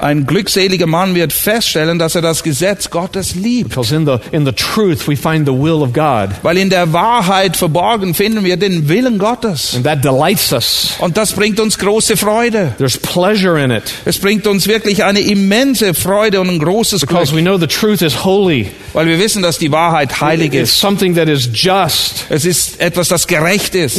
Ein glückseliger Mann wird feststellen, dass er das Gesetz Gottes liebt. Because in the, in the truth we find the will of God. Weil in der Wahrheit verborgen finden wir den Willen Gottes. And that delights us. Und das bringt uns große Freude. There's pleasure in it. Es bringt uns wirklich eine immense Freude und ein großes Because Glück. we know the truth is holy. Weil wir wissen, dass die Wahrheit heilig ist. something that is just. Es ist etwas, das gerecht ist.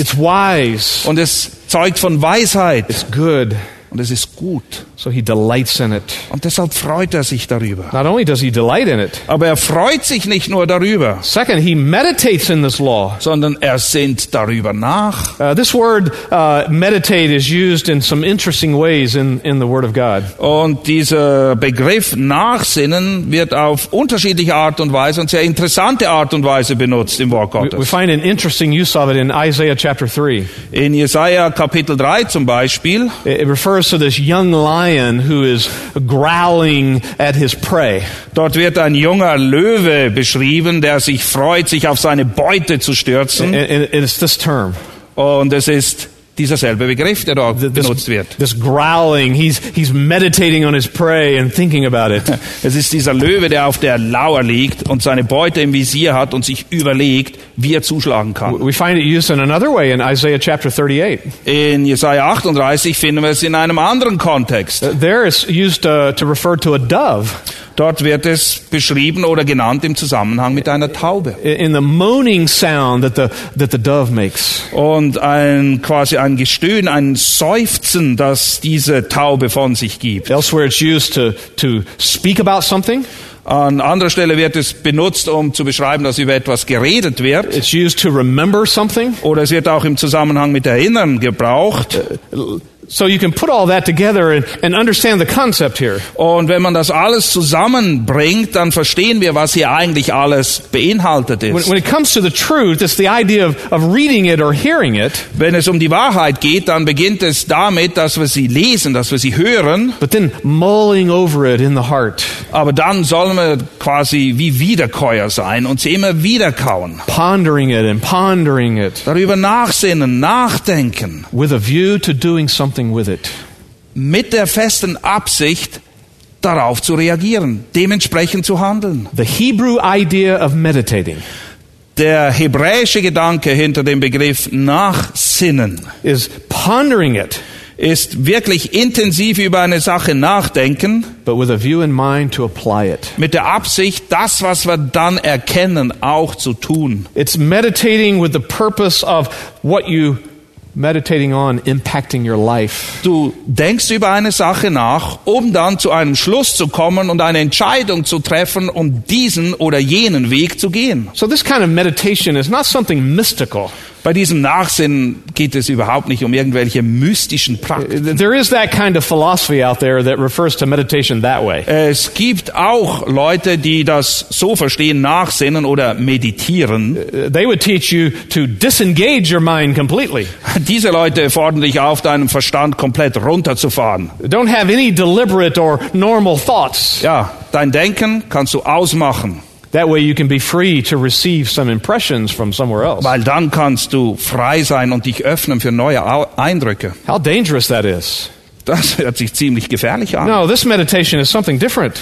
Und es zeugt von Weisheit. It's good. Und es ist gut. So he delights in it. Und deshalb freut er sich darüber. Not only does he delight in it, Aber er freut sich nicht nur darüber, second, he meditates in this law. sondern er sinnt darüber nach. Uh, this word uh, meditate is used in some interesting ways in, in the Word of God. Und dieser Begriff Nachsinnen wird auf unterschiedliche Art und Weise und sehr interessante Art und Weise benutzt im Wort We, we Gottes. find an interesting use of it in Isaiah chapter 3. In Jesaja Kapitel 3 zum Beispiel, It it refers to this young lion who is growling at his prey. dort wird ein junger Löwe beschrieben, der sich freut, sich auf seine Beute zu And, stürzen. and it's this term. Und es ist dieser selbe Begriff, der dort benutzt wird. This growling, he's, he's meditating on his prey and thinking about it. Es ist dieser Löwe, der auf der Lauer liegt und seine Beute im Visier hat und sich überlegt, wie er zuschlagen kann. We find it used in another way in Isaiah chapter 38. In Jesaja 38 finden wir es in einem anderen Kontext. Uh, There it's used uh, to refer to a dove Dort wird es beschrieben oder genannt im Zusammenhang mit einer Taube. in the moaning sound that the, that the dove makes. Und ein, quasi ein Gestöhn, ein Seufzen, das diese Taube von sich gibt. Elsewhere it's used to, to speak about something. An anderer Stelle wird es benutzt, um zu beschreiben, dass über etwas geredet wird. It's used to remember something. Oder es wird auch im Zusammenhang mit Erinnern gebraucht. So you can put all that together and, and understand the concept here. Und wenn man das alles zusammenbringt, dann verstehen wir, was hier eigentlich alles beinhaltet When, ist. when it comes to the truth, it's the idea of, of reading it or hearing it, Wenn es um die Wahrheit geht, dann beginnt es damit, dass wir sie lesen, dass wir sie hören. but then mulling over it in the heart, Aber dann sollen wir quasi wie Wiederkäuer sein und sie immer wieder kauen. pondering it and pondering it Darüber nachsinnen, nachdenken. with a view to doing something with it. Mit der festen Absicht, darauf zu reagieren, dementsprechend zu handeln. The Hebrew idea of meditating Der hebräische Gedanke hinter dem Begriff Nachsinnen is pondering it, ist wirklich intensiv über eine Sache nachdenken, but with a view in mind to apply it. mit der Absicht, das, was wir dann erkennen, auch zu tun. It's meditating with the purpose of what you meditating on impacting your life. Du denkst über eine Sache nach, um dann zu einem Schluss zu kommen und eine Entscheidung zu treffen, um diesen oder jenen Weg zu gehen. So this kind of meditation is not something mystical. Bei diesem Nachsinn geht es überhaupt nicht um irgendwelche mystischen Praktiken. There is that kind of philosophy out there that refers to meditation that way. Es gibt auch Leute, die das so verstehen, nachsinnen oder meditieren. They would teach you to disengage your mind completely. Diese Leute fordern dich auf, deinen Verstand komplett runterzufahren. Don't have any deliberate or normal thoughts. Ja, dein Denken kannst du ausmachen, That way you can be free to receive some impressions from somewhere else. weil dann kannst du frei sein und dich öffnen für neue Eindrücke. How dangerous that is. Das hört sich ziemlich gefährlich an. No, this meditation is something different.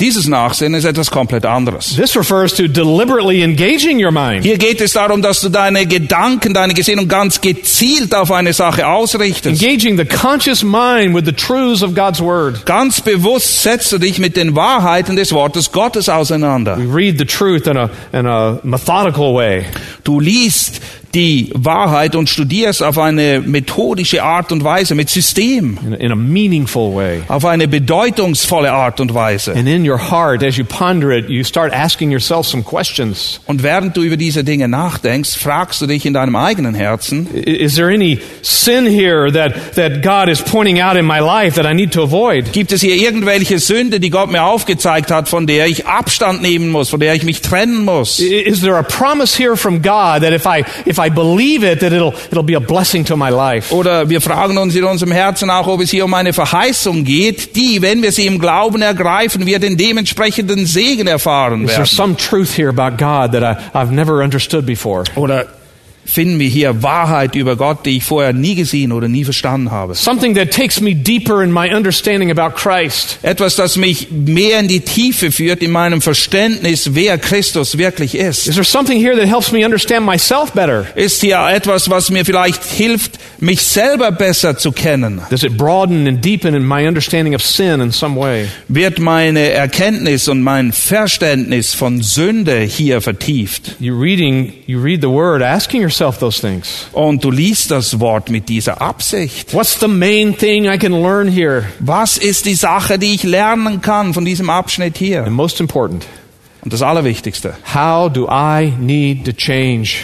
Dieses Nachsinnen ist etwas komplett anderes. This refers to deliberately engaging your mind. Hier geht es darum, dass du deine Gedanken, deine Gesinnung ganz gezielt auf eine Sache ausrichtest. Engaging the conscious mind with the truths of God's Word. Ganz bewusst setzt du dich mit den Wahrheiten des Wortes Gottes auseinander. We read the truth in a, in a methodical way. Du liest die Wahrheit und studierst auf eine methodische Art und Weise, mit System, in a, in a meaningful way. auf eine bedeutungsvolle Art und Weise. And in your heart, as you ponder it, you start asking yourself some questions. Und während du über diese Dinge nachdenkst, fragst du dich in deinem eigenen Herzen, Is there any sin here that, that God is pointing out in my life that I need to avoid? gibt es hier irgendwelche Sünde, die Gott mir aufgezeigt hat, von der ich Abstand nehmen muss, von der ich mich trennen muss? Is there a promise here from God that if I, if I believe it, that it'll, it'll be a blessing to my life? Oder wir fragen uns in unserem Herzen auch, ob es hier um eine Verheißung geht, die, wenn wir sie im Glauben ergreifen, wir den dementsprechenden Segen erfahren Is there werden. some truth here about God that I, I've never understood before? Oder finden wir hier Wahrheit über Gott, die ich vorher nie gesehen oder nie verstanden habe? Something that takes me deeper in my understanding about Christ. Etwas, das mich mehr in die Tiefe führt in meinem Verständnis, wer Christus wirklich ist. Is there something here that helps me understand myself better? Ist hier etwas, was mir vielleicht hilft, mich selber besser zu kennen? Does it broaden and deepen in my understanding of sin in some way? Wird meine Erkenntnis und mein Verständnis von Sünde hier vertieft? You reading, you read the word, asking yourself those things. Und du liest das Wort mit dieser Absicht. What's the main thing I can learn here? Was ist die Sache, die ich lernen kann von diesem Abschnitt hier? And most important, Und das Allerwichtigste, how do I need to change?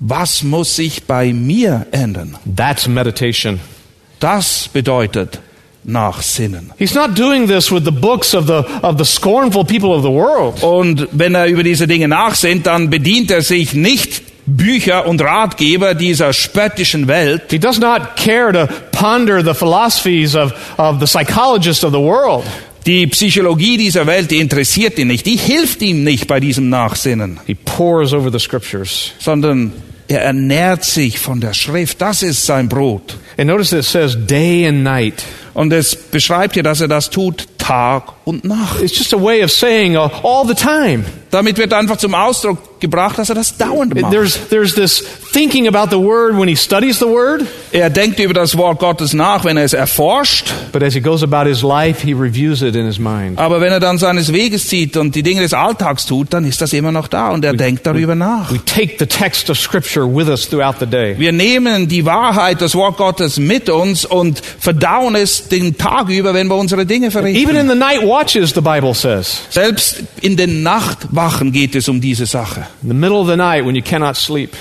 was muss sich bei mir ändern? That's meditation. Das bedeutet Nachsinnen. He's not doing this with the books of the, of the scornful people of the world. Und wenn er über diese Dinge nachsinnt, dann bedient er sich nicht Bücher und Ratgeber dieser spöttischen Welt. He does not care to ponder the philosophies of, of the psychologists of the world. Die Psychologie dieser Welt, die interessiert ihn nicht. Die hilft ihm nicht bei diesem Nachsinnen, He pores over the scriptures. sondern er ernährt sich von der Schrift. Das ist sein Brot. And notice it says day and night. Und es beschreibt hier, dass er das tut Tag und Nacht. It's just a way of saying uh, all the time. Damit wird einfach zum Ausdruck gebracht, dass er das dauernd macht. There's, there's this thinking about the word when he studies the word, Er denkt über das Wort Gottes nach, wenn er es erforscht. but as he goes about his life, he reviews it in his mind. Aber wenn er dann seines Weges zieht und die Dinge des Alltags tut, dann ist das immer noch da und er denkt darüber nach. We take the text of Scripture with us throughout the day. Wir nehmen die Wahrheit, das Wort Gottes mit uns und verdauen es den Tag über, wenn wir unsere Dinge Even verrichten. in the night watches, the Bible says. Selbst in den Nachtwachen geht es um diese Sache. In the middle of the night when you cannot sleep.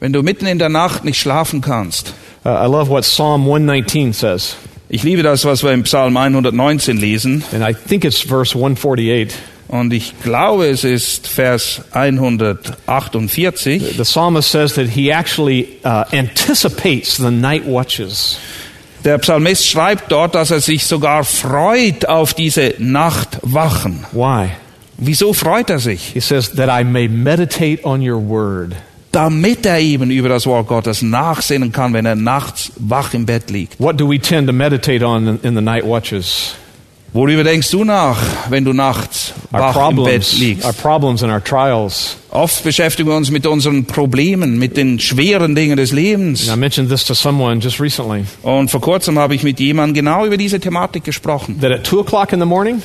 Wenn du mitten in der Nacht nicht schlafen kannst. Uh, I love what Psalm 119 says. Ich liebe das, was wir im Psalm 119 lesen. And I think it's verse 148. Und ich glaube, es ist Vers 148. The psalmist says that he actually uh, anticipates the night watches. Der Psalmist schreibt dort, dass er sich sogar freut auf diese Nachtwachen. Why? Wieso freut er sich? He says that I may meditate on your word. Damit er eben über das Wort Gottes nachsinnen kann, wenn er nachts wach im Bett liegt. What do we tend to meditate on in, in the night watches? Worüber denkst du nach, wenn du nachts wach im Bett problems, liegst? our problems and our trials. Oft beschäftigen wir uns mit unseren Problemen, mit den schweren Dingen des Lebens. And I mentioned this to someone just recently Und vor kurzem habe ich mit jemandem genau über diese Thematik gesprochen. that at two o'clock in the morning,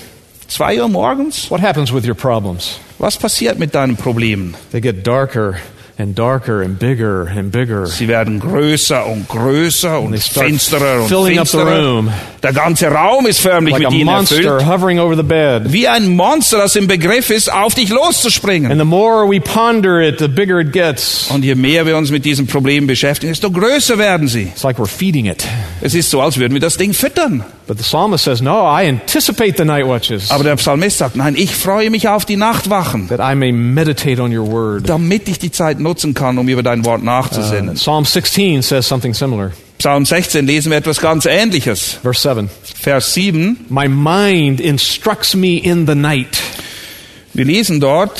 Zwei Uhr morgens? what happens with your problems? Was passiert mit deinen Problemen? They get darker and darker and bigger and bigger. Sie werden größer und größer und finsterer und filling up the finsterer. room. Der ganze Raum ist förmlich Like a mit ihnen monster erfüllt. hovering over the bed. Wie ein Monster, das im Begriff ist, auf dich loszuspringen. And the more we ponder it, the bigger it gets. Und je mehr wir uns mit diesem Problem beschäftigen, desto größer werden sie. It's like we're feeding it. Es ist so, als würden wir das Ding füttern. But the psalmist says, No, I anticipate the night watches Aber der Psalmist sagt, nein, ich freue mich auf die Nachtwachen, that I may meditate on your word. damit ich die Zeit nutzen kann, um über dein Wort nachzusinnen. Psalm 16 says something similar. Psalm 16 lesen wir etwas ganz Ähnliches. Verse 7 Vers 7, My mind instructs me in the night. wir lesen dort,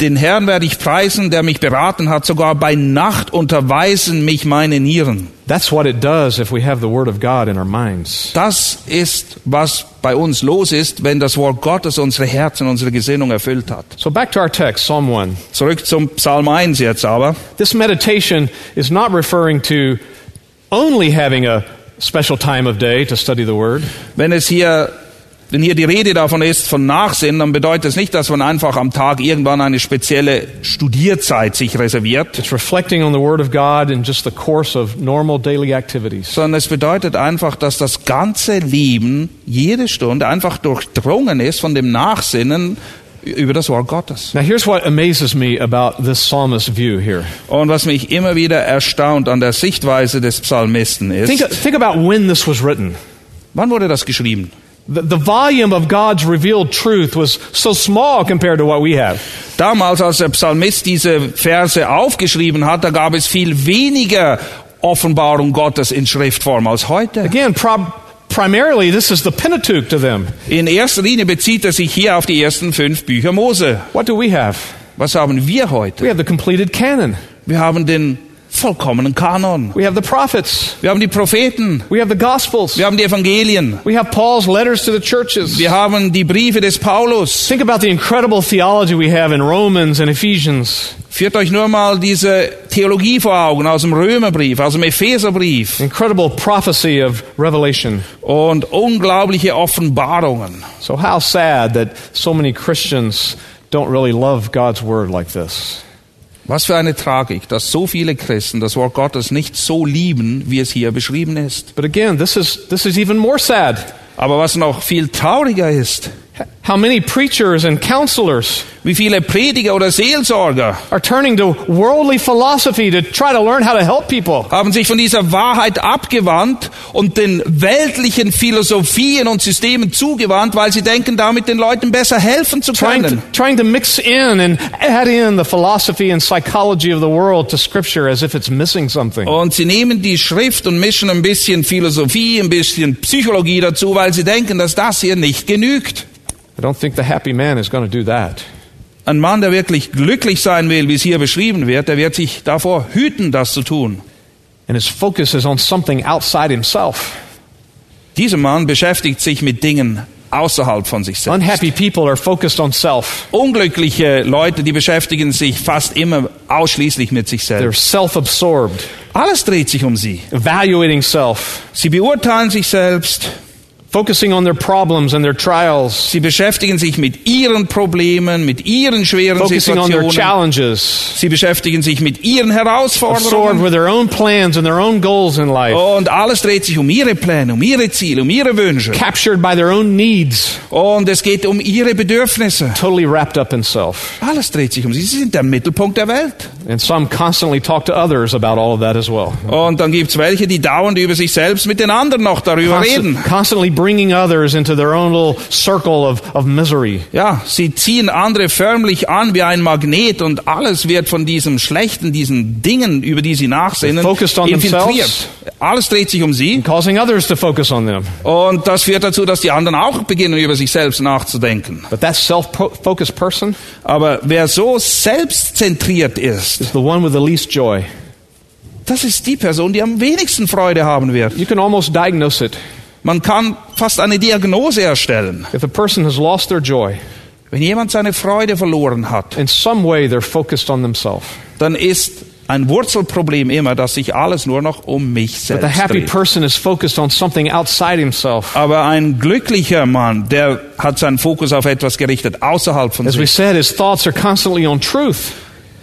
den Herrn werde ich preisen, der mich beraten hat, sogar bei Nacht unterweisen mich meine Nieren. That's what it does if we have the word of God in our minds. Das ist, was bei uns los ist, wenn das Wort Gottes unsere Herzen, unsere Gesinnung erfüllt hat. So back to our text, Psalm 1. Zurück zum Psalm 1 jetzt aber. This meditation is not referring to only having a special time of day to study the word. Wenn es hier Wenn hier die Rede davon ist, von Nachsinnen, dann bedeutet es nicht, dass man einfach am Tag irgendwann eine spezielle Studierzeit sich reserviert, It's reflecting on the Word of God in just the course of normal daily activities. sondern es bedeutet einfach, dass das ganze Leben, jede Stunde einfach durchdrungen ist von dem Nachsinnen über das Wort Gottes. Now, here's what amazes me about this psalmist's view here. Und was mich immer wieder erstaunt an der Sichtweise des Psalmisten Think, ist, think about when this was written. wann wurde das geschrieben? The, volume of God's revealed truth was so small compared to what we have. Damals, als der Psalmist diese Verse aufgeschrieben hat, da gab es viel weniger Offenbarung Gottes in Schriftform als heute. Again, primarily, this is the Pentateuch to them. In erster Linie bezieht er sich hier auf die ersten fünf Bücher Mose. What do we have? Was haben wir We heute? have the completed canon. Wir haben den vollkommenen Kanon. We have the prophets. Wir haben die Propheten. We have the Gospels. Wir haben die Evangelien. We have Paul's letters to the churches. Wir haben die Briefe des Paulus. Think about the incredible theology we have in Romans and Ephesians. Führt euch nur mal diese Theologie vor Augen aus dem Römerbrief, aus dem Epheserbrief Incredible prophecy of Revelation. und unglaubliche Offenbarungen. So, how sad that so many Christians don't really love God's Word like this. Was für eine Tragik, dass so viele Christen das Wort Gottes nicht so lieben, wie es hier beschrieben ist. But again, this is, this is even more sad. Aber was noch viel trauriger ist, How many preachers and counselors wie viele Prediger oder Seelsorger are turning to worldly philosophy to try to learn how to help people? haben sich von dieser Wahrheit abgewandt und den weltlichen Philosophien und Systemen zugewandt, weil sie denken, damit den Leuten besser helfen zu Trying to, können. trying to mix in and add in the philosophy and psychology of the world to Scripture as if it's missing something. Und sie nehmen die Schrift und mischen ein bisschen Philosophie, ein bisschen Psychologie dazu, weil sie denken, dass das hier nicht genügt. I don't think the happy man is going to do that. Ein Mann, der wirklich glücklich sein will, wie es hier beschrieben wird, der wird sich davor hüten, das zu tun. And his focus is on something outside himself. Dieser Mann beschäftigt sich mit Dingen außerhalb von sich selbst. Unhappy people are focused on self. Unglückliche Leute, die beschäftigen sich fast immer ausschließlich mit sich They're selbst. self absorbed, Alles dreht sich um sie. evaluating self, Sie beurteilen sich selbst. Focusing on their problems and their trials, Sie beschäftigen sich mit ihren Problemen, mit ihren schweren focusing on their Situationen. challenges, Sie beschäftigen sich mit ihren Herausforderungen. with their own plans and their own goals in life, Und alles dreht sich um ihre Pläne, um ihre Ziele, um ihre Wünsche. captured by their own needs, Und es geht um ihre Bedürfnisse. totally wrapped up in self. Alles dreht sich um sie. Sie sind der Mittelpunkt der Welt. And some constantly talk to others about all of that as well. Und dann gibt's welche, die dauernd über sich selbst mit den anderen noch darüber reden. Constant- constantly bringing others into their own little circle of, of misery. Ja, sie ziehen andere förmlich an wie ein Magnet und alles wird von diesem Schlechten, diesen Dingen, über die sie nachsinnen, on infiltriert. Alles dreht sich um sie causing others to focus on them. und das führt dazu, dass die anderen auch beginnen, über sich selbst nachzudenken. But that self focused person Aber wer so selbstzentriert ist, is the one with the least joy. das ist die Person, die am wenigsten Freude haben wird. You can almost diagnose it. Man kann fast eine Diagnose erstellen. If a person has lost their joy, Wenn jemand seine Freude verloren hat, in some way they're focused on themselves. dann ist ein Wurzelproblem immer, dass sich alles nur noch um mich selbst dreht. Aber ein glücklicher Mann, der hat seinen Fokus auf etwas gerichtet, außerhalb von As we sich. said, his thoughts are constantly on truth.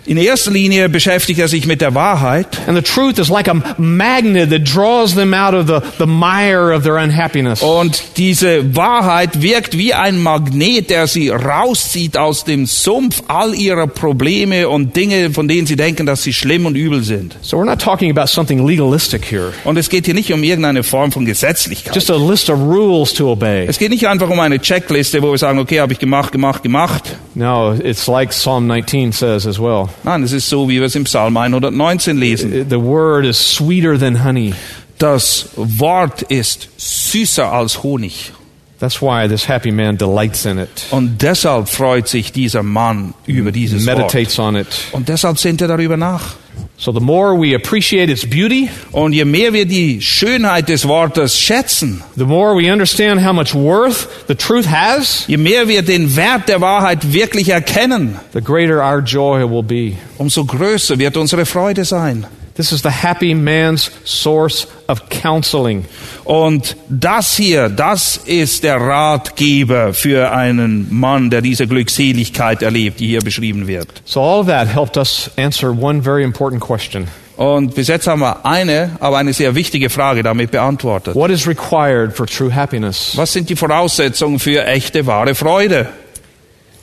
In erster Linie beschäftigt er sich mit der Wahrheit. And the truth is like a magnet that draws them out of the, the mire of their unhappiness. Und diese Wahrheit wirkt wie ein Magnet, der sie rauszieht aus dem Sumpf all ihrer Probleme und Dinge, von denen sie denken, dass sie schlimm und übel sind. So we're not talking about something legalistic here, Und es geht hier nicht um irgendeine Form von Gesetzlichkeit. just a list of rules to obey. Es geht nicht einfach um eine Checkliste, wo wir sagen, okay, habe ich gemacht, gemacht, gemacht. No, it's like Psalm 19 says as well. Nein, es ist so, wie wir es im Psalm 119 lesen. The word is sweeter than honey. Das Wort ist süßer als Honig. That's why this happy man delights in it, Und deshalb freut sich dieser Mann über dieses Wort. meditates on it. Und deshalb sinnt er darüber nach. So the more we appreciate its beauty, Und je mehr wir die Schönheit des Wortes schätzen, the more we understand how much worth the truth has, je mehr wir den Wert der Wahrheit wirklich erkennen, the greater our joy will be. umso größer wird unsere Freude sein. This is the happy man's source of counseling. Und das hier, das ist der Ratgeber für einen Mann, der diese Glückseligkeit erlebt, die hier beschrieben wird. So all of that helped us answer one very important question. Und bis jetzt haben wir eine, aber eine sehr wichtige Frage damit beantwortet. What is required for true happiness? Was sind die Voraussetzungen für echte, wahre Freude?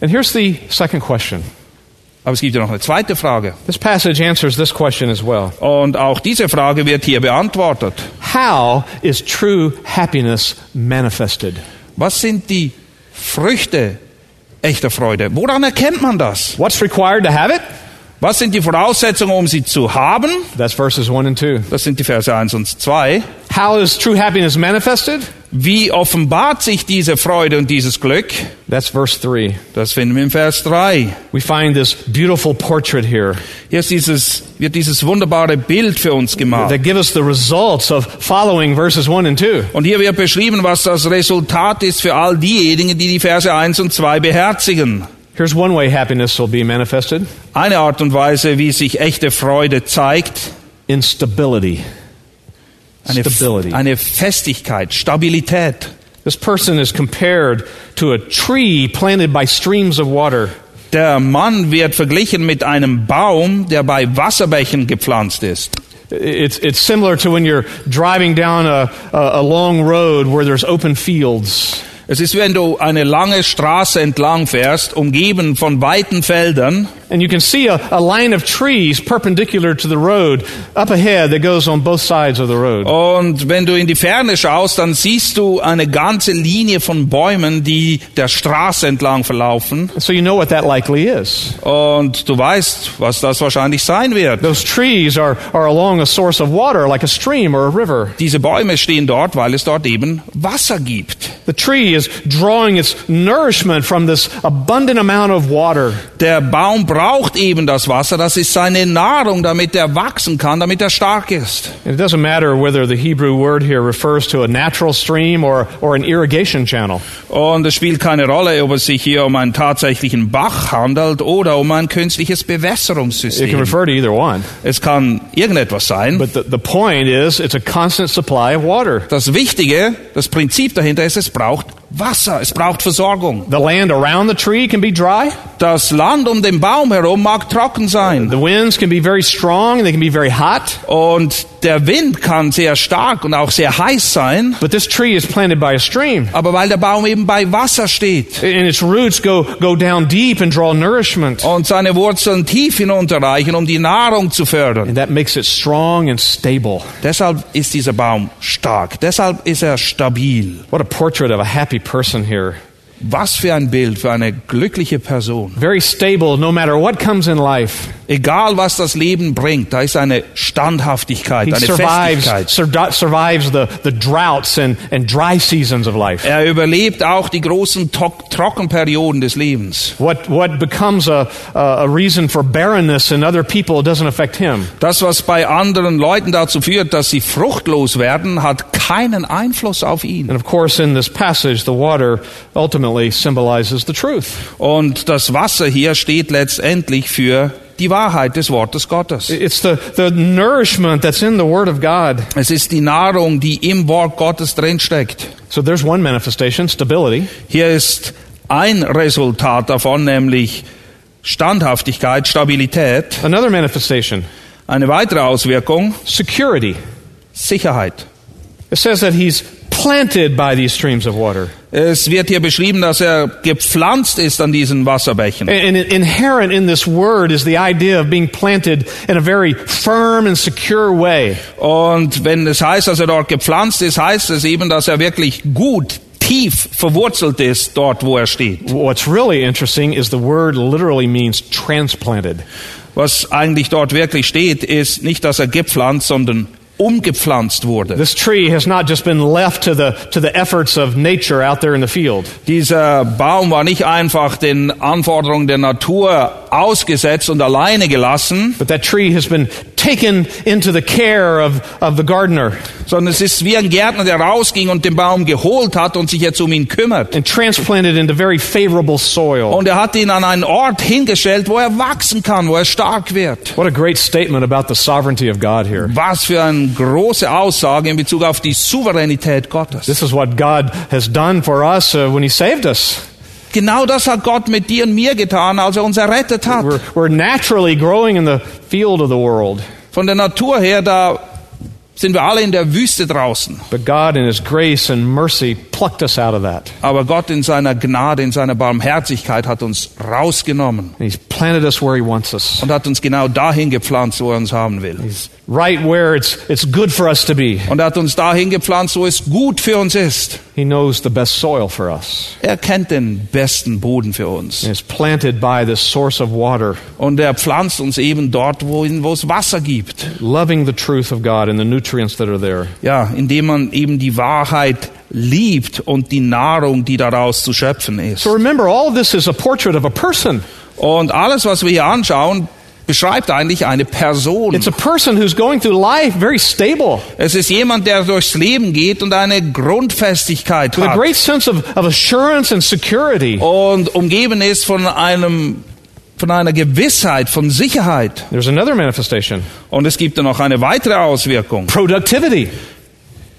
And here's the second question. Aber es gibt ja noch eine zweite Frage. This passage answers this question as well. Und auch diese Frage wird hier beantwortet. How is true happiness manifested? Was sind die Früchte echter Freude? Woran erkennt man das? What's required to have it? Was sind die Voraussetzungen, um sie zu haben? That's verses 1 and 2. Das sind die Verse 1 und 2. How is true happiness manifested? Wie offenbart sich diese Freude und dieses Glück? That's verse 3. Das finden wir im Vers 3. We find this beautiful portrait here Hier ist dieses, wird dieses wunderbare Bild für uns gemacht. that give us the results of following verses 1 and 2. Und hier wird beschrieben, was das Resultat ist für all diejenigen, die die Verse 1 und 2 beherzigen. Here's one way happiness will be manifested Eine Art und Weise, wie sich echte Freude zeigt, in stability. Eine, Stability. eine Festigkeit, Stabilität. This person is compared to a tree planted by streams of water. Der Mann wird verglichen mit einem Baum, der bei Wasserbächen gepflanzt ist. It's, it's similar to when you're driving down a, a, a long road where there's open fields. Es ist, wenn du eine lange Straße entlang fährst, umgeben von weiten Feldern, And you can see a, a line of trees perpendicular to the road up ahead that goes on both sides of the road. und wenn du in die Ferne schaust, dann siehst du eine ganze Linie von Bäumen, die der Straße entlang verlaufen. So you know what that likely is. Und du weißt, was das wahrscheinlich sein wird. Those trees are, are along a source of water, like a stream or a river. Diese Bäume stehen dort, weil es dort eben Wasser gibt. The tree is drawing its nourishment from this abundant amount of water. Der Baum braucht eben das Wasser, das ist seine Nahrung, damit er wachsen kann, damit er stark ist. It doesn't matter whether the Hebrew word here refers to a natural stream or, or an irrigation channel. Und es spielt keine Rolle, ob es sich hier um einen tatsächlichen Bach handelt oder um ein künstliches It can Bewässerungssystem. refer to either one. Es kann irgendetwas sein. But the, the point is, it's a constant supply of water. Das Wichtige, das Prinzip dahinter ist, es braucht Wasser, es braucht Versorgung. The land around the tree can be dry. Das Land um den Baum herum mag trocken sein. The winds can be very strong and they can be very hot. Und der Wind kann sehr stark und auch sehr heiß sein. But this tree is planted by a stream. Aber weil der Baum eben bei Wasser steht And its roots go, go down deep and draw nourishment. und seine Wurzeln tief hinunterreichen, um die Nahrung zu fördern. And that makes it strong and stable. Deshalb ist dieser Baum stark. Deshalb ist er stabil. What a portrait of a happy person here. Was für ein Bild für eine glückliche Person. Very stable no matter what comes in life. Egal was das Leben bringt, da ist eine Standhaftigkeit, He eine survives, Festigkeit. sur- survives the, the droughts and, and dry seasons of life. Er überlebt auch die großen To- Trockenperioden des Lebens. What, what becomes a, a a reason for barrenness in other people doesn't affect him. Das, was bei anderen Leuten dazu führt, dass sie fruchtlos werden, hat keinen Einfluss auf ihn. And of course, in this passage, the water ultimately symbolizes the truth. Und das Wasser hier steht letztendlich für die Wahrheit des Wortes Gottes. It's the, the nourishment that's in the Word of God. Es ist die Nahrung, die im Wort Gottes drinsteckt. So there's one manifestation, stability. Hier ist ein Resultat davon, nämlich Standhaftigkeit, Stabilität. Another manifestation, Eine weitere Auswirkung, security. Sicherheit. It says that he's planted by these streams of water. Es wird hier beschrieben, dass er gepflanzt ist an diesen Wasserbächen. And inherent in this word is the idea of being planted in a very firm and secure way. Und wenn es heißt, dass er dort gepflanzt ist, heißt es eben, dass er wirklich gut, tief verwurzelt ist dort, wo er steht. What's really interesting is the word literally means transplanted. Was eigentlich dort wirklich steht, ist nicht, dass er gepflanzt, sondern umgepflanzt wurde. This tree has not just been left to the, to the efforts of nature out there in the field. Dieser Baum war nicht einfach den Anforderungen der Natur ausgesetzt und alleine gelassen, But that tree has been taken into the care of, of the gardener sondern es ist wie ein Gärtner, der rausging und den Baum geholt hat und sich jetzt um ihn kümmert. and transplanted into very favorable soil. Und er hat ihn an einen Ort hingestellt, wo er wachsen kann, wo er stark wird. What a great statement about the sovereignty of God here. Was für eine große Aussage in Bezug auf die Souveränität Gottes. This is what God has done for us uh, when He saved us. Genau das hat Gott mit dir und mir getan, als er uns errettet hat. We're, we're naturally growing in the field of the world, Von der Natur her, da sind wir alle in der Wüste draußen. but God, in His grace and mercy, plucked us out of that. Aber Gott in seiner Gnade, in seiner Barmherzigkeit hat uns rausgenommen And He's planted us where He wants us, und hat uns genau dahin gepflanzt, wo er uns haben will. right where it's, it's good for us to be. Und hat uns dahin gepflanzt, wo es gut für uns ist. He knows the best soil for us. Er kennt den besten Boden für uns. And planted by this source of water, Und er pflanzt uns eben dort, wo, wo es Wasser gibt. loving the truth of God and the nutrients that are there. Ja, indem man eben die Wahrheit liebt und die Nahrung, die daraus zu schöpfen ist. So remember, all this is a portrait of a person. Und alles, was wir hier anschauen, beschreibt eigentlich eine Person. It's a person who's going through life very stable, Es ist jemand, der durchs Leben geht und eine Grundfestigkeit with a hat great sense of, of assurance and security. und umgeben ist von einem von einer Gewissheit, von Sicherheit. There's another manifestation Und es gibt dann noch eine weitere Auswirkung. productivity.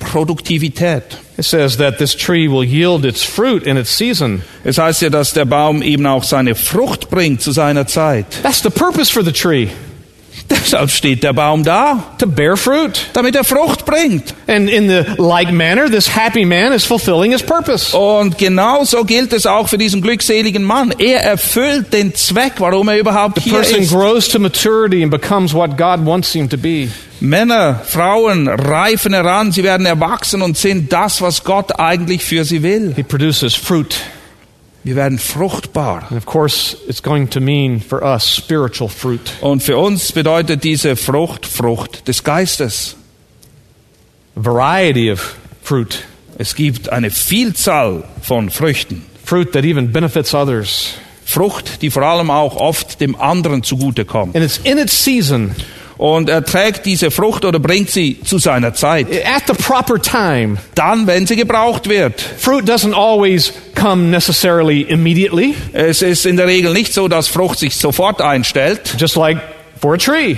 Produktivität. It says that this tree will yield its fruit in its season. Es heißt ja, dass der Baum eben auch seine Frucht bringt zu seiner Zeit. That's the purpose for the tree Deshalb steht der Baum da, to bear fruit. damit er Frucht bringt. And in the like manner, this happy man is fulfilling his purpose. Und genauso gilt es auch für diesen glückseligen Mann. Er erfüllt den Zweck, warum er überhaupt The hier person ist. grows to maturity and becomes what God wants him to be. Männer, Frauen reifen heran, sie werden erwachsen und sind das, was Gott eigentlich für sie will. He produces fruit. Wir werden fruchtbar. And of course, it's going to mean for us spiritual fruit. Und für uns bedeutet diese Frucht Frucht des Geistes. A variety of fruit. Es gibt eine Vielzahl von Früchten. Fruit that even benefits others. Frucht, die vor allem auch oft dem anderen zugutekommt. And it's in its season, Und er trägt diese Frucht oder bringt sie zu seiner Zeit. at the proper time. Dann, wenn sie gebraucht wird. Fruit doesn't always come necessarily immediately, Es ist in der Regel nicht so, dass Frucht sich sofort einstellt. just like for a tree.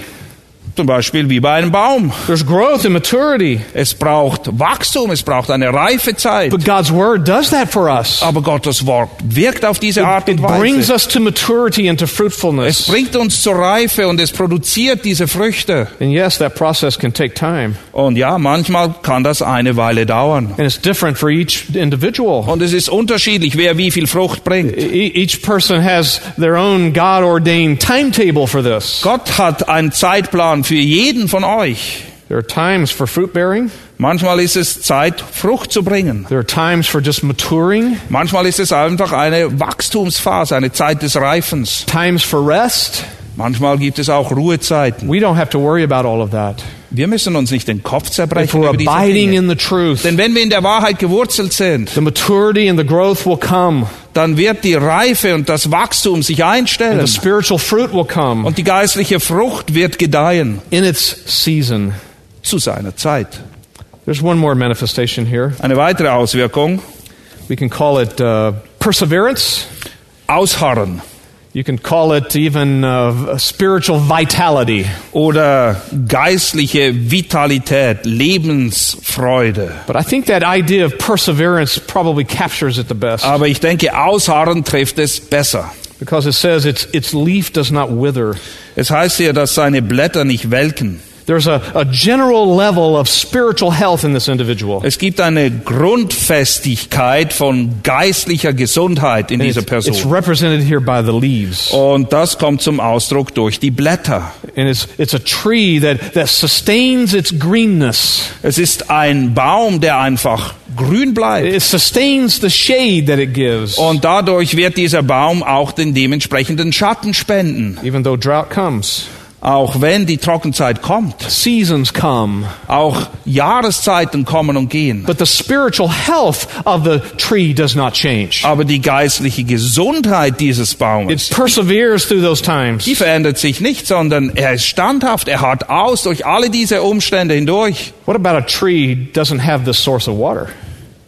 Zum Beispiel wie bei einem Baum. There's growth and maturity. Es braucht Wachstum, es braucht eine reife Zeit. But God's Word does that for us. Aber Gottes Wort wirkt auf diese Art It und brings Weise. us to maturity and to Es fruitfulness. bringt uns zur Reife und es produziert diese Früchte. And yes, that process can take time. Und ja, manchmal kann das eine Weile dauern. And it's different for each individual. Und es ist unterschiedlich, wer wie viel Frucht bringt. E- Each person has their own God ordained timetable for this. Gott hat einen Zeitplan für jeden von euch. There are times for fruit bearing, Manchmal ist es Zeit, Frucht zu bringen. there are times for just maturing, Manchmal ist es einfach eine Wachstumsphase, eine Zeit des Reifens. times for rest. Manchmal gibt es auch Ruhezeiten. We don't have to worry about all of that. Wir müssen uns nicht den Kopf zerbrechen über diese Dinge. in the truth, Denn wenn wir in der Wahrheit gewurzelt sind, the maturity and the growth will come, dann wird die Reife und das Wachstum sich and einstellen. the spiritual fruit will come Und die geistliche Frucht wird gedeihen in its season. zu seiner Zeit. There's one more manifestation here. Eine weitere Auswirkung, We can call it uh, perseverance. Ausharren You can call it even uh, spiritual vitality. oder geistliche Vitalität, Lebensfreude. But I think that idea of perseverance probably captures it the best Aber ich denke, Ausharren trifft es besser. because it says its, its leaf does not wither. Es heißt hier, dass seine Blätter nicht welken. There's a, a general level of spiritual health in this individual. Es gibt eine Grundfestigkeit von geistlicher Gesundheit in And dieser It's, Person. it's represented here by the leaves. Und das kommt zum Ausdruck durch die Blätter. And it's, it's a tree that, that sustains its greenness. Es ist ein Baum, der einfach grün bleibt. It sustains the shade that it gives, Und dadurch wird dieser Baum auch den dementsprechenden Schatten spenden. even though drought comes. Auch wenn die Trockenzeit kommt, seasons come, auch Jahreszeiten kommen und gehen. but the spiritual health of the tree does not change. Aber die geistliche Gesundheit dieses It Baumes, perseveres through those times. die verändert sich nicht, sondern er ist standhaft, er hat aus durch alle diese Umstände hindurch. What about a tree doesn't have this source of water?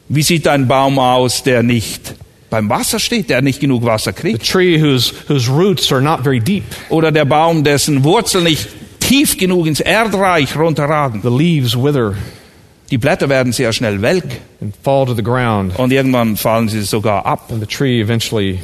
Wie sieht ein Baum aus, der nicht beim Wasser steht, der nicht genug Wasser kriegt? tree whose, whose roots are not very deep. Oder der Baum, dessen Wurzeln nicht tief genug ins Erdreich runterragen? The leaves wither Die Blätter werden sehr schnell welk and fall to the ground, und irgendwann fallen sie sogar ab and the tree eventually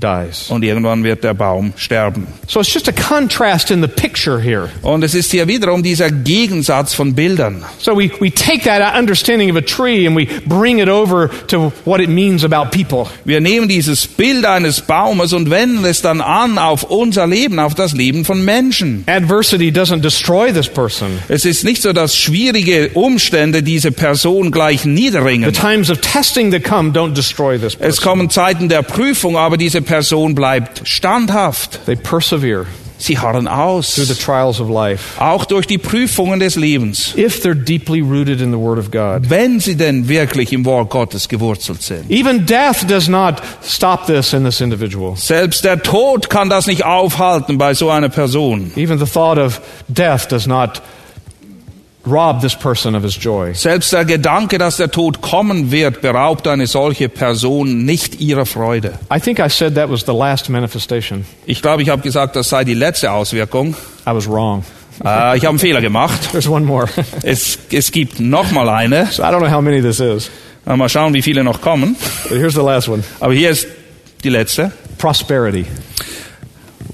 dies. und irgendwann wird der Baum sterben. So it's just a contrast in the picture here. Und es ist hier wiederum dieser Gegensatz von Bildern. So we, we take that understanding of a tree and we bring it over to what it means about people. Wir nehmen dieses Bild eines Baumes und wenden es dann an auf unser Leben, auf das Leben von Menschen. Adversity doesn't destroy this person. Es ist nicht so, dass schwierige Umstände diese Person gleich The niederringen. times of testing that come don't destroy this Es person. kommen Zeiten der Prüfung, aber diese Person bleibt standhaft. They persevere Sie harren through the aus, trials of life. auch durch die Prüfungen des Lebens, If they're deeply rooted in the Word of God. wenn sie denn wirklich im Wort Gottes gewurzelt sind. Even death does not stop this in this individual. Selbst der Tod kann das nicht aufhalten bei so einer Person. Even the thought of death does not rob this person of his joy. Selbst der Gedanke, dass der Tod kommen wird, beraubt eine solche Person nicht ihrer Freude. I think I said that was the last manifestation. Ich glaube, ich habe gesagt, das sei die letzte Auswirkung. I was wrong. Äh, ich habe einen Fehler gemacht. There's one more. Es, es gibt noch mal eine. so I don't know how many this is, Mal schauen, wie viele noch kommen. but here's the last one Aber hier ist die letzte. prosperity.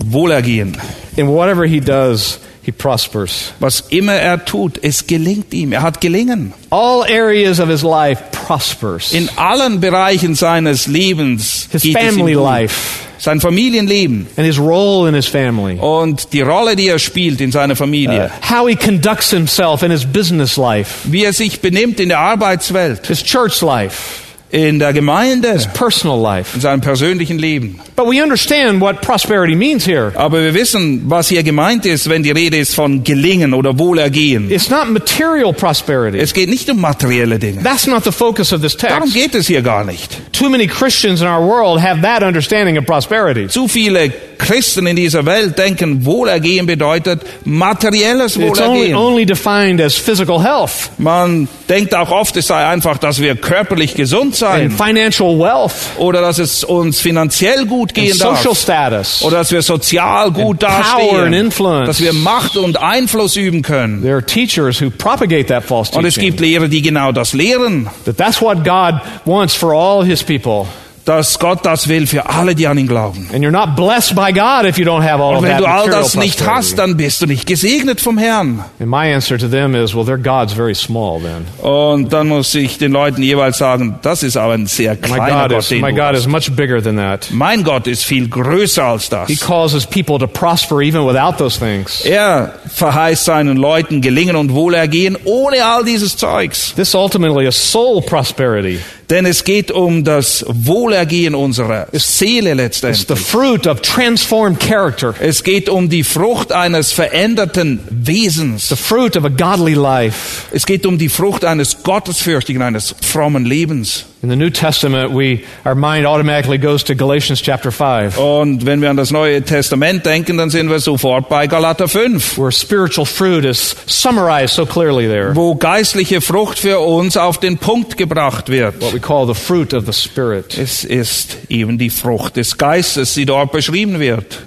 Wohlergehen. In whatever he does, he prospers. Was immer er tut, es gelingt ihm. Er hat gelingen. All areas of his life prospers. In allen Bereichen seines Lebens his geht es ihm family life Sein Familienleben and his role in his family. und die Rolle, die er spielt in seiner Familie. How he conducts himself in his business life, Wie er sich benimmt in der Arbeitswelt, his church life, in der Gemeinde, personal life. in seinem persönlichen Leben. But we understand what prosperity means here. Aber wir wissen, was hier gemeint ist, wenn die Rede ist von Gelingen oder Wohlergehen. It's not material prosperity. Es geht nicht um materielle Dinge. That's not the focus of this Darum text. geht es hier gar nicht. Too many Christians in our world have that understanding of prosperity. Zu viele Christen in dieser Welt denken, Wohlergehen bedeutet materielles It's only, Wohlergehen. only defined as physical health Man denkt auch oft, es sei einfach, dass wir körperlich gesund and sein financial wealth oder dass es uns finanziell gut and gehen darf. social status. Oder dass wir sozial gut And power and dastehen, influence. dass wir Macht und Einfluss üben können. There are teachers who propagate that false Und es gibt teaching. Lehrer, die genau das lehren, That that's what God wants for all his people. Dass Gott das will für alle, die an ihn glauben. And you're not blessed by God if you don't have all Und of wenn that du all das nicht hast, dann bist du nicht gesegnet vom Herrn. And my answer to them is, well, their God's very small then. Und dann muss ich den Leuten jeweils sagen, das ist aber ein sehr My kleiner God Gott, is, den my du God hast. is much bigger than that. Mein Gott ist viel größer als das. He causes people to prosper even without those things. Er verheißt seinen Leuten Gelingen und Wohlergehen ohne all dieses Zeugs. This ultimately is soul prosperity. Denn es geht um das Wohlergehen unserer Seele It's the letztendlich. fruit of transformed character, Es geht um die Frucht eines veränderten Wesens. the fruit of a godly life. Es geht um die Frucht eines gottesfürchtigen, eines frommen Lebens. In the New Testament, we our mind automatically goes to Galatians chapter 5, Und wenn wir an das Neue Testament denken, dann sind wir sofort bei Galater 5, where spiritual fruit is summarized so clearly there. wo geistliche Frucht für uns auf den Punkt gebracht wird. What we call the fruit of the Spirit. Es ist eben die Frucht des Geistes, die dort beschrieben wird.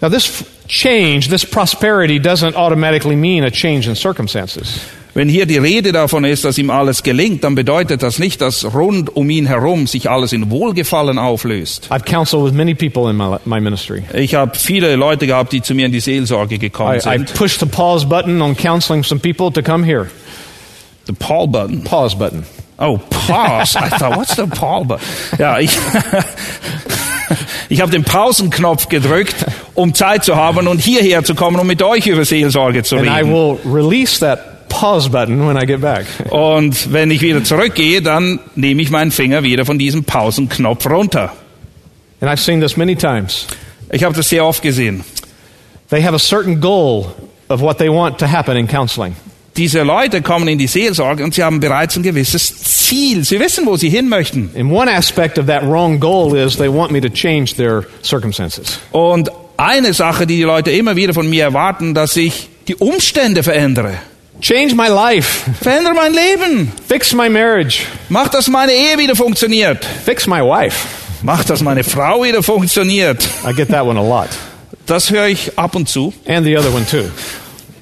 Now, this change, this prosperity, doesn't automatically mean a change in circumstances. Wenn hier die Rede davon ist, dass ihm alles gelingt, dann bedeutet das nicht, dass rund um ihn herum sich alles in Wohlgefallen auflöst. I've counseled with many people in my, my ministry. Ich habe viele Leute gehabt, die zu mir in die Seelsorge gekommen I, I sind. pushed the pause button on counseling some people to come here. The Paul Button. Pause button. Oh, pause. I thought, what's the Paul button? Ja, ich, ich habe den Pausenknopf gedrückt, um Zeit zu haben und hierher zu kommen, um mit euch über Seelsorge zu And I reden. will release that pause button when I get back. Und wenn ich wieder zurückgehe, dann nehme ich meinen Finger wieder von diesem Pausenknopf runter. And I've seen this many times. Ich habe das sehr oft gesehen. They have a certain goal of what they want to happen in counseling. Diese Leute kommen in die Seelsorge und sie haben bereits ein gewisses Ziel. Sie wissen, wo sie hin möchten. And one aspect of that wrong goal is they want me to change their circumstances. Und eine Sache, die die Leute immer wieder von mir erwarten, dass ich die Umstände verändere. Change my life. Verändere mein Leben. Fix my marriage. Mach, dass meine Ehe wieder funktioniert. Fix my wife. Mach, dass meine Frau wieder funktioniert. I get that one a lot. Das höre ich ab und zu. And the other one too.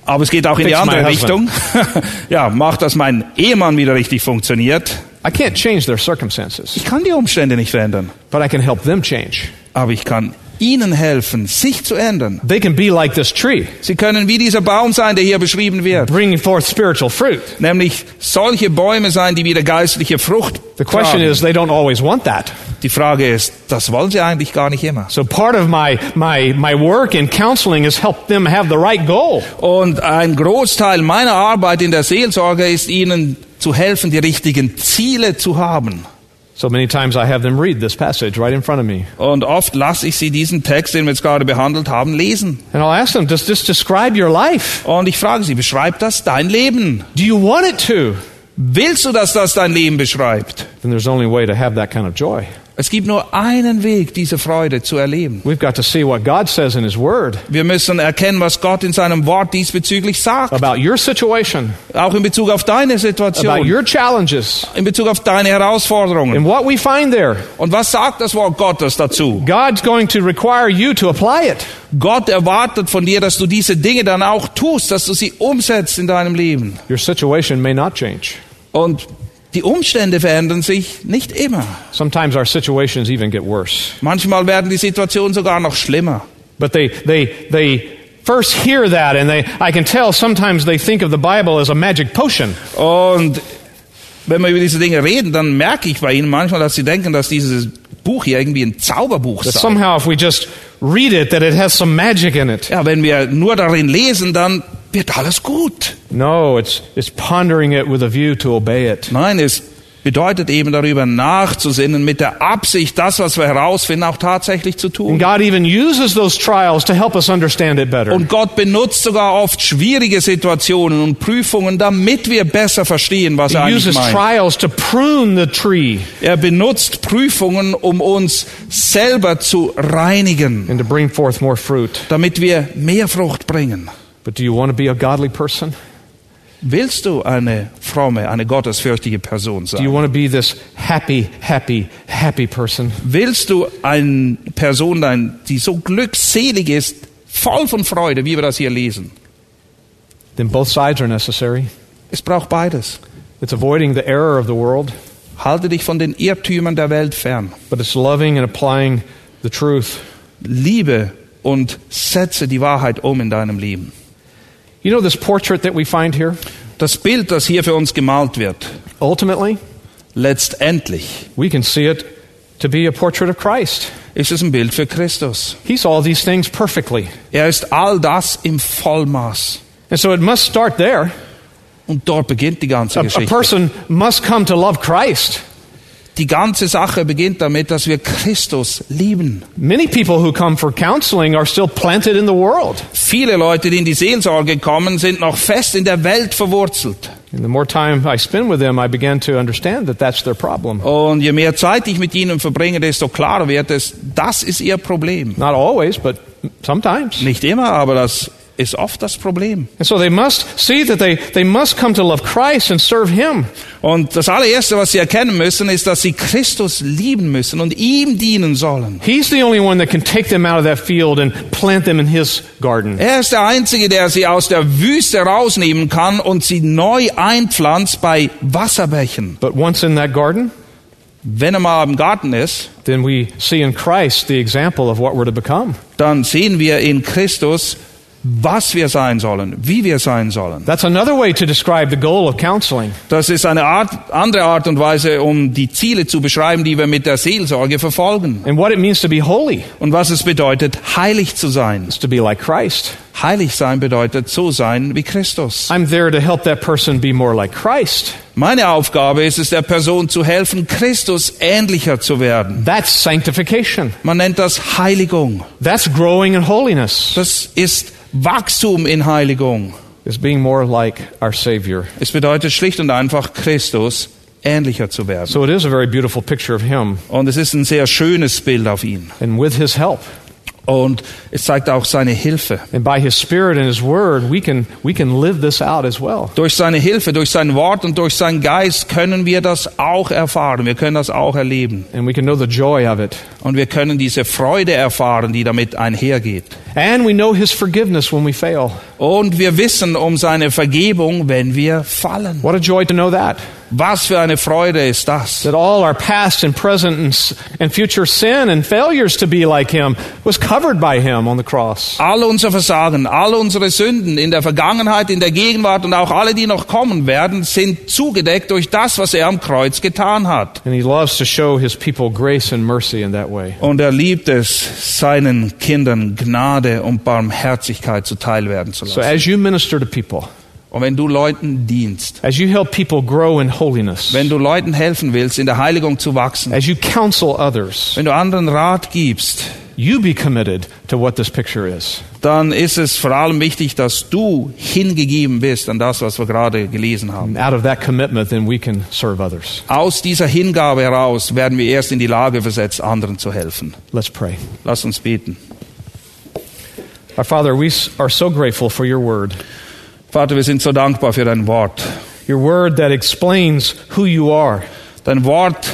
Aber es geht auch in die Fix andere. Richtung. ja, mach, dass mein Ehemann wieder richtig funktioniert. I can't change their circumstances, Ich kann die Umstände nicht verändern. but I can help them change. Aber ich kann ihnen helfen, sich zu ändern. They can be like this tree, Sie können wie dieser Baum sein, der hier beschrieben wird. bringing forth spiritual fruit. Nämlich solche Bäume sein, die wieder geistliche Frucht The question tragen. is, they don't always want that. Die Frage ist, das wollen sie eigentlich gar nicht immer. So part of my, my, my work in counseling is help them have the right goal. Und ein Großteil meiner Arbeit in der Seelsorge ist ihnen zu helfen, die richtigen Ziele zu haben. So many times I have them read this passage right in front of me. Und oft lasse ich sie diesen Text, den wir jetzt gerade behandelt haben, lesen. And I'll ask them, does this describe your life? Und ich frage sie, beschreibt das dein Leben? Do you want it to? Willst du, dass das dein Leben beschreibt? Then there's only way to have that kind of joy. Es gibt nur einen Weg, diese Freude zu erleben. We've got to see what God says in His Word Wir müssen erkennen, was Gott in seinem Wort diesbezüglich sagt. about your situation, Auch in Bezug auf deine about Situation, your challenges, in Bezug auf deine Herausforderungen. and what we find there. Und was sagt das Wort Gottes dazu? God's going to require you to apply it. Gott erwartet von dir, dass du diese Dinge dann auch tust, dass du sie umsetzt in deinem Leben. Your situation may not change. Und die Umstände verändern sich nicht immer. Sometimes our situations even get worse. Manchmal werden die Situationen sogar noch schlimmer. But they, they, they first hear that, and they, I can tell sometimes they think of the Bible as a magic potion. Und wenn wir über diese Dinge reden, dann merke ich bei ihnen manchmal, dass sie denken, dass dieses Buch hier irgendwie ein Zauberbuch sei. somehow, if we just read it, that it has some magic in it. Ja, wenn wir nur darin lesen, dann wird alles gut. No, it's, it's pondering it with a view to obey it. Nein, es bedeutet eben darüber nachzusinnen mit der Absicht, das, was wir herausfinden, auch tatsächlich zu And tun. God even uses those trials to help us understand it better. Und Gott benutzt sogar oft schwierige Situationen und Prüfungen, damit wir besser verstehen, was er He eigentlich uses meint. trials to prune the tree Er benutzt Prüfungen, um uns selber zu reinigen, and to bring forth more fruit. damit wir mehr Frucht bringen. But do you want to be a godly person? Willst du eine fromme, eine gottesfürchtige Person Do you sein? want to be this happy, happy, happy person? Willst du eine Person sein, die so glückselig ist, voll von Freude, wie wir das hier lesen? Then both sides are necessary. Es braucht beides. It's avoiding the error of the world, Halte dich von den Irrtümern der Welt fern. but it's loving and applying the truth. Liebe und setze die Wahrheit um in deinem Leben. You know this portrait that we find here? Das Bild, das hier für uns gemalt wird, Ultimately, letztendlich we can see it to be a portrait of Christ. ist es ein Bild für Christus. He saw these things perfectly. Er ist all das im Vollmaß. And so it must start there. Und dort beginnt die ganze A, a person must come to love Christ. Die ganze Sache beginnt damit, dass wir Christus lieben. Many people who come for counseling are still planted in the world. Viele Leute, die in die Seelsorge kommen, sind noch fest in der Welt verwurzelt. And the more time I spend with them, I begin to understand that that's their problem. Und je mehr Zeit ich mit ihnen verbringe, desto klarer wird es, das ist ihr Problem. Not always, but sometimes. Nicht immer, aber das ist oft das Problem. And so they must see that they, they must come to love Christ and serve Him. Und das allererste, was sie erkennen müssen, ist, dass sie Christus lieben müssen und ihm dienen sollen. He's the only one that can take them out of that field and plant them in His garden. Er ist der Einzige, der sie aus der Wüste rausnehmen kann und sie neu einpflanzt bei Wasserbächen. But once in that garden, Wenn er mal im Garten ist, then we see in Christ the example of what we're to become. dann sehen wir in Christus, was wir sein sollen, wie wir sein sollen. That's another way to describe the goal of counseling. Das ist eine Art, andere Art und Weise, um die Ziele zu beschreiben, die wir mit der Seelsorge verfolgen. And what it means to be holy Und was es bedeutet, heilig zu sein. is to be like Christ. Heilig sein bedeutet so sein wie Christus. I'm there to help that person be more like Christ. Meine Aufgabe ist es, der Person zu helfen, Christus ähnlicher zu werden. That's sanctification. Man nennt das Heiligung. That's growing in holiness. Das ist Wachstum in Heiligung. Is being more like our Savior. Es bedeutet schlicht und einfach, Christus ähnlicher zu werden. So it is a very beautiful picture of Him. Und es ist ein sehr schönes Bild auf ihn. And with His help, Und es zeigt auch seine Hilfe. and by His Spirit and His Word, we can, we can live this out as well. Durch seine Hilfe, durch sein Wort und durch seinen Geist können wir das auch erfahren. Wir können das auch erleben. And we can know the joy of it. Und wir können diese Freude erfahren, die damit einhergeht. And we know His forgiveness when we fail. Und wir wissen um seine Vergebung, wenn wir fallen. What a joy to know that. Was für eine Freude ist das? That all our past and present and, and future sin and failures to be like Him was covered by Him on the cross. All unser Versagen, all unsere Sünden in der Vergangenheit, in der Gegenwart und auch alle, die noch kommen werden, sind zugedeckt durch das, was er am Kreuz getan hat. And He loves to show His people grace and mercy in that way. Und er liebt es, seinen Kindern Gnade und Barmherzigkeit zuteil werden zu So lassen. as you minister to people, Und wenn du Leuten dienst, as you help people grow in holiness, wenn du Leuten helfen willst, in der Heiligung zu wachsen, as you counsel others, wenn du anderen Rat gibst, you be committed to what this picture is. dann ist es vor allem wichtig, dass du hingegeben bist an das, was wir gerade gelesen haben. And out of that commitment, then we can serve others. Aus dieser Hingabe heraus werden wir erst in die Lage versetzt, anderen zu helfen. Let's pray. Lass uns beten. Our Father, we are so grateful for your word, Vater, wir sind so dankbar für dein Wort. your word that explains who you are. Dein Wort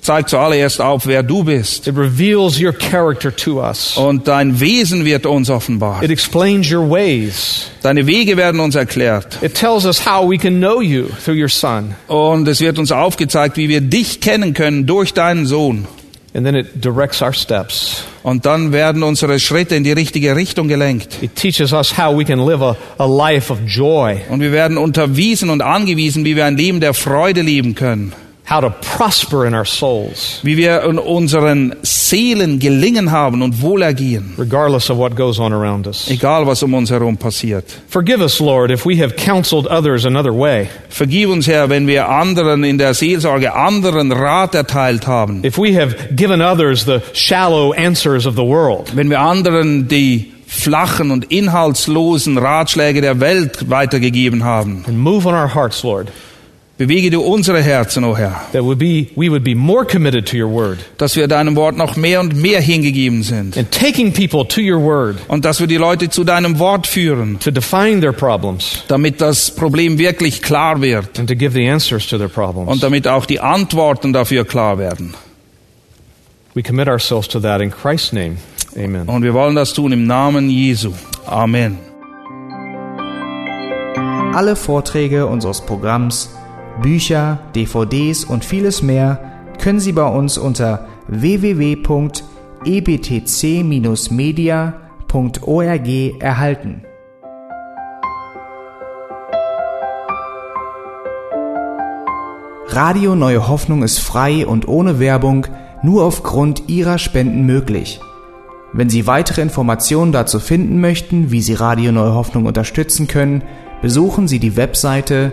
zeigt zuallererst auf, wer du bist. It reveals your character to us. Und dein Wesen wird uns offenbart. It explains your ways. Deine Wege werden uns erklärt. It tells us how we can know you through your Son. Und es wird uns aufgezeigt, wie wir dich kennen können durch deinen Sohn. And then it directs our steps. Und dann werden unsere Schritte in die richtige Richtung gelenkt. It teaches us how we can live a, a life of joy, Und wir werden unterwiesen und angewiesen, wie wir ein Leben der Freude leben können. How to prosper in our souls, Wie wir in unseren Seelen gelingen haben und Wohlergehen. regardless of what goes on around us. Egal, was um uns herum passiert. Forgive us, Lord, if we have counseled others another way, Vergib uns, Herr, wenn wir anderen in der Seelsorge anderen Rat erteilt haben. if we have given others the shallow answers of the world. Wenn wir anderen die flachen und inhaltslosen Ratschläge der Welt weitergegeben haben. And move on our hearts, Lord, Bewege du unsere Herzen, o Herr, that would be, we would be more committed to your word dass wir deinem Wort noch mehr und mehr hingegeben sind. and taking people to your word Und dass wir die Leute zu deinem Wort führen, to define their problems damit das Problem wirklich klar wird and to give the answers to their und problems. damit auch die Antworten dafür klar werden. We commit ourselves to that in Christ's name. Amen. Und wir wollen das tun im Namen Jesu. Amen. Alle Vorträge unseres Programms, Bücher, DVDs und vieles mehr können Sie bei uns unter www.ebtc-media.org erhalten. Radio Neue Hoffnung ist frei und ohne Werbung nur aufgrund Ihrer Spenden möglich. Wenn Sie weitere Informationen dazu finden möchten, wie Sie Radio Neue Hoffnung unterstützen können, besuchen Sie die Webseite